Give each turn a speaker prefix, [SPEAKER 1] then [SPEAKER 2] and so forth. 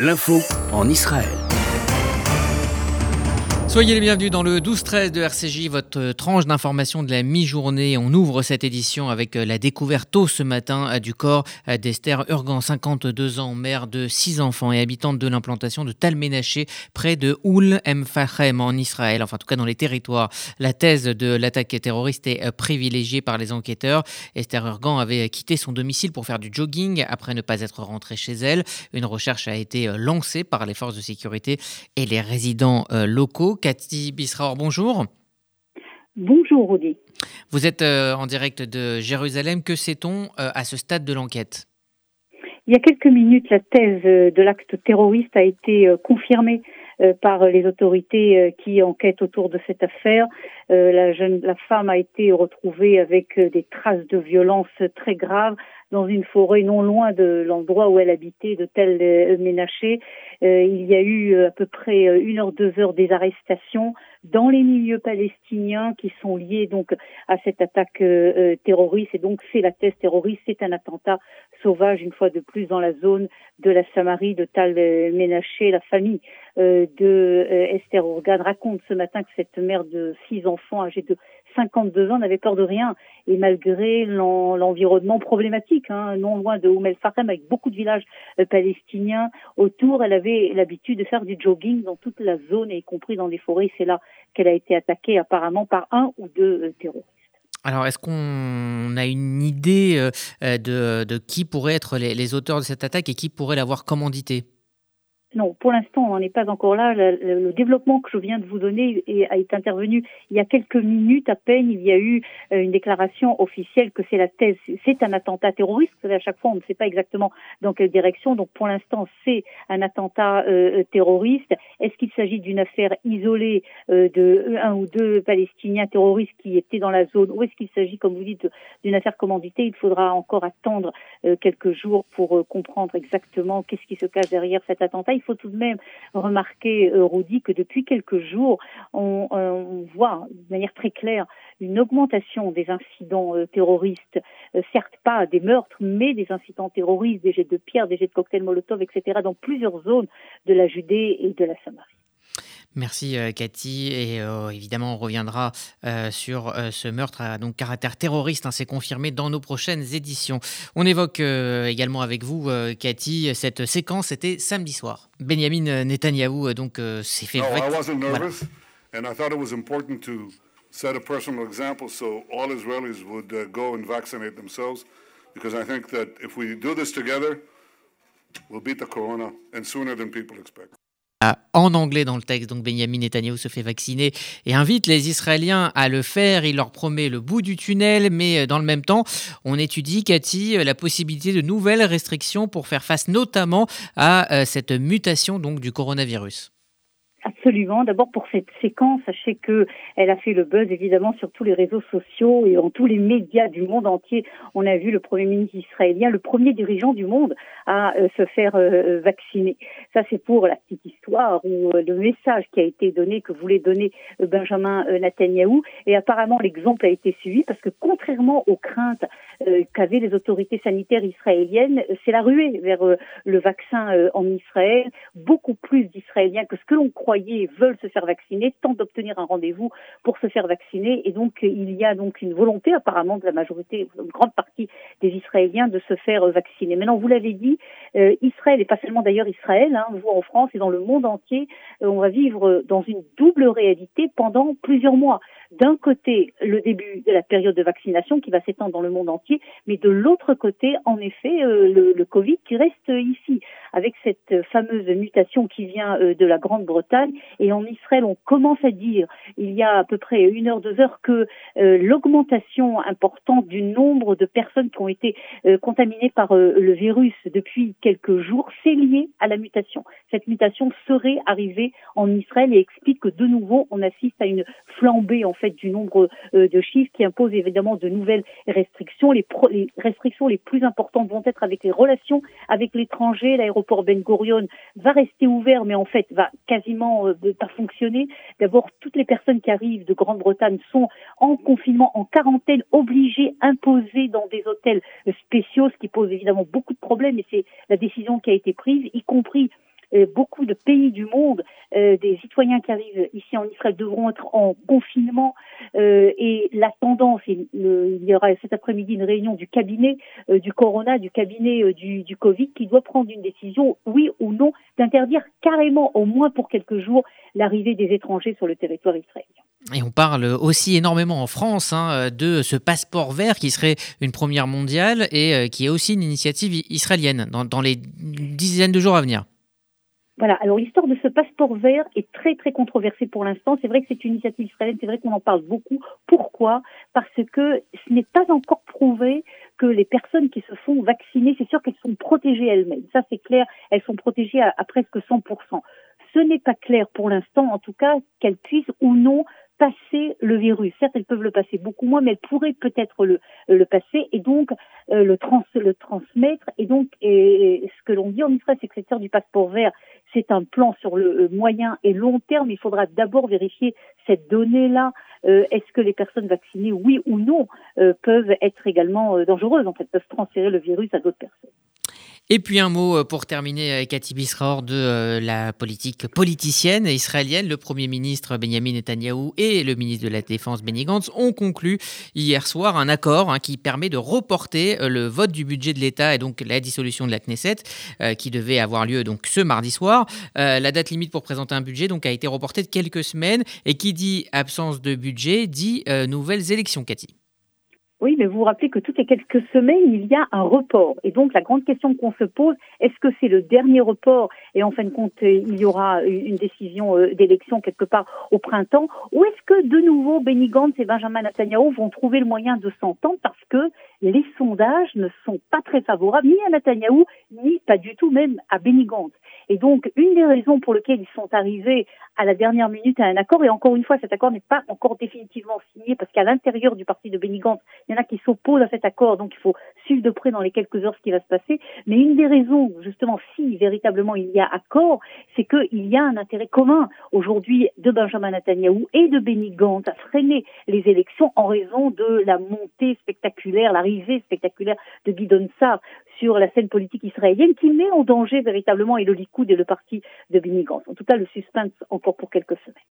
[SPEAKER 1] L'info en Israël.
[SPEAKER 2] Soyez les bienvenus dans le 12-13 de RCJ, votre tranche d'information de la mi-journée. On ouvre cette édition avec euh, la découverte tôt ce matin euh, du corps euh, d'Esther Urgan, 52 ans, mère de 6 enfants et habitante de l'implantation de Talménaché, près de Oul Fahem en Israël, enfin en tout cas dans les territoires. La thèse de l'attaque terroriste est privilégiée par les enquêteurs. Esther Urgan avait quitté son domicile pour faire du jogging après ne pas être rentrée chez elle. Une recherche a été lancée par les forces de sécurité et les résidents locaux. Cathy Bisraor, bonjour.
[SPEAKER 3] Bonjour Rudy.
[SPEAKER 2] Vous êtes euh, en direct de Jérusalem. Que sait-on euh, à ce stade de l'enquête?
[SPEAKER 3] Il y a quelques minutes, la thèse euh, de l'acte terroriste a été confirmée par les autorités qui enquêtent autour de cette affaire. La, jeune, la femme a été retrouvée avec des traces de violence très graves dans une forêt non loin de l'endroit où elle habitait, de tel euh, Ménaché. Euh, il y a eu euh, à peu près une heure, deux heures des arrestations dans les milieux palestiniens qui sont liés donc à cette attaque terroriste. Et donc c'est la thèse terroriste, c'est un attentat sauvage une fois de plus dans la zone de la Samarie de Tal Ménaché. La famille de Esther Ourgan raconte ce matin que cette mère de six enfants âgés de 52 ans n'avait peur de rien. Et malgré l'environnement problématique, hein, non loin de Oum El avec beaucoup de villages euh, palestiniens autour, elle avait l'habitude de faire du jogging dans toute la zone, y compris dans les forêts. C'est là qu'elle a été attaquée apparemment par un ou deux euh, terroristes.
[SPEAKER 2] Alors, est-ce qu'on a une idée euh, de, qui pourraient être les auteurs de cette attaque et qui pourrait l'avoir commandité
[SPEAKER 3] non, pour l'instant, on n'est pas encore là. Le, développement que je viens de vous donner été intervenu il y a quelques minutes à peine. Il y a eu euh, une déclaration officielle que c'est la thèse, c'est un attentat terroriste. À chaque fois, on ne sait pas exactement dans quelle direction. Donc, pour l'instant, c'est un attentat euh, terroriste. Est-ce qu'il s'agit d'une affaire isolée euh, de un ou deux Palestiniens terroristes qui étaient dans la zone, ou est-ce qu'il s'agit, comme vous dites, d'une affaire commanditée? Il faudra encore attendre quelques jours pour comprendre exactement qu'est-ce qui se cache derrière cet attentat il faut tout de même remarquer, euh, Rudy, que depuis quelques jours, on, voit de manière très claire une augmentation des incidents euh, terroristes, euh, certes pas des meurtres, mais des incidents terroristes, des jets de pierre, des jets de cocktails Molotov, etc., dans plusieurs zones de la Judée et de la Samarie.
[SPEAKER 2] Merci euh, Cathy et euh, évidemment on reviendra euh, sur ce meurtre à donc caractère terroriste, hein, c'est confirmé dans nos prochaines éditions. On évoque également avec vous Cathy cette séquence, c'était samedi soir. Benjamin Netanyahu donc s'est fait.
[SPEAKER 4] No, I wasn't nervous and I thought it was important to set a personal example so all Israelis would uh, go and vaccinate themselves because I think that if we do this together, we'll beat the corona and sooner than people expect
[SPEAKER 2] en anglais dans le texte. Donc Benjamin Netanyahu se fait vacciner et invite les Israéliens à le faire. Il leur promet le bout du tunnel, mais euh, dans le même temps, on étudie, Cathy, euh, la possibilité de nouvelles restrictions pour faire face notamment à euh, cette mutation donc du coronavirus.
[SPEAKER 3] Absolument. D'abord pour cette séquence, sachez que elle a fait le buzz évidemment sur tous les réseaux sociaux et en tous les médias du monde entier. On a vu le premier ministre israélien, le premier dirigeant du monde, à euh, se faire euh, euh, vacciner. Ça c'est pour la petite histoire ou le message qui a été donné que voulait donner Benjamin Netanyahu. Et apparemment l'exemple a été suivi parce que contrairement aux craintes qu'avaient les autorités sanitaires israéliennes, c'est la ruée vers le vaccin en Israël. Beaucoup plus d'Israéliens que ce que l'on croyait veulent se faire vacciner, tentent d'obtenir un rendez-vous pour se faire vacciner. Et donc, il y a donc une volonté apparemment de la majorité, une grande partie des Israéliens de se faire vacciner. Maintenant, vous l'avez dit, euh, Israël, et pas seulement d'ailleurs Israël, hein, vous en France et dans le monde entier, euh, on va vivre dans une double réalité pendant plusieurs mois. D'un côté, le début de la période de vaccination qui va s'étendre dans le monde entier, mais de l'autre côté, en effet, euh, le, le, Covid qui reste ici, avec cette fameuse mutation qui vient de la Grande-Bretagne et en Israël, on commence à dire, il y a à peu près une heure, deux heures, que euh, l'augmentation importante du nombre de personnes qui ont été euh, contaminées par euh, le virus depuis quelques jours, c'est lié à la mutation. Cette mutation serait arrivée en Israël et explique que de nouveau, on assiste à une flambée en fait du nombre de chiffres qui impose évidemment de nouvelles restrictions. Les, les restrictions les plus importantes vont être avec les relations avec l'étranger. L'aéroport Ben Gurion va rester ouvert, mais en fait va quasiment euh, pas fonctionner. D'abord, toutes les personnes qui arrivent de Grande-Bretagne sont en confinement, en quarantaine, obligées, imposées dans des hôtels spéciaux, ce qui pose évidemment beaucoup de problèmes. Et c'est la décision qui a été prise, y compris beaucoup de pays du monde, des citoyens qui arrivent ici en Israël devront être en confinement et la tendance, il, y aura cet après-midi une réunion du cabinet du Corona, du cabinet du, Covid, qui doit prendre une décision, oui ou non, d'interdire carrément, au moins pour quelques jours, l'arrivée des étrangers sur le territoire israélien.
[SPEAKER 2] Et on parle aussi énormément en France hein, de ce passeport vert qui serait une première mondiale et euh, qui est aussi une initiative israélienne dans, les dizaines de jours à venir.
[SPEAKER 3] Voilà, alors l'histoire de ce passeport vert est très très controversée pour l'instant. C'est vrai que c'est une initiative israélienne, c'est vrai qu'on en parle beaucoup. Pourquoi? Parce que ce n'est pas encore prouvé que les personnes qui se font vacciner, c'est sûr qu'elles sont protégées elles-mêmes. Ça c'est clair, elles sont protégées à, presque 100%. Ce n'est pas clair pour l'instant, en tout cas, qu'elles puissent ou non passer le virus. Certes, elles peuvent le passer beaucoup moins, mais elles pourraient peut-être le, le passer et donc euh, le, trans, le transmettre. Et donc, et, ce que l'on dit en Israël, c'est que cette du passeport vert, c'est un plan sur le euh, moyen et long terme. Il faudra d'abord vérifier cette donnée-là. Euh, est-ce que les personnes vaccinées, oui ou non, peuvent être également dangereuses, en fait, peuvent transférer le virus à d'autres personnes.
[SPEAKER 2] Et puis un mot euh, pour terminer, Cathy Bisraor, de euh, la politique politicienne israélienne. Le Premier ministre Benjamin Netanyahou et le ministre de la Défense Benny Gantz ont conclu hier soir un accord hein, qui permet de reporter euh, le vote du budget de l'État et donc la dissolution de la Knesset qui devait avoir lieu ce mardi soir. la date limite pour présenter un budget donc a été reportée de quelques semaines et qui dit absence de budget dit nouvelles élections, Cathy.
[SPEAKER 3] Oui, mais vous vous rappelez que toutes les quelques semaines, il y a un report. Et donc, la grande question qu'on se pose, est-ce que c'est le dernier report et en fin de compte, il y aura une décision euh, d'élection quelque part au printemps? Ou est-ce que de nouveau, Benny Gantz et Benjamin Netanyahu vont trouver le moyen de s'entendre parce que les sondages ne sont pas très favorables ni à Netanyahu, ni pas du tout même à Benny Gantz. Et donc, une des raisons pour lesquelles ils sont arrivés à la dernière minute à un accord, et encore une fois, cet accord n'est pas encore définitivement signé, parce qu'à l'intérieur du parti de Benny Gantz, il y en a qui s'opposent à cet accord, donc il faut suivre de près dans les quelques heures ce qui va se passer. Mais une des raisons, justement, si véritablement il y a accord, c'est qu'il y a un intérêt commun aujourd'hui de Benjamin Netanyahu et de Benny Gantz à freiner les élections en raison de la montée spectaculaire, l'arrivée spectaculaire de Guidon Sarr sur la scène politique israélienne qui met en danger véritablement et le Likoud et le parti de Benny Gantz. En tout cas, le suspense encore pour quelques semaines.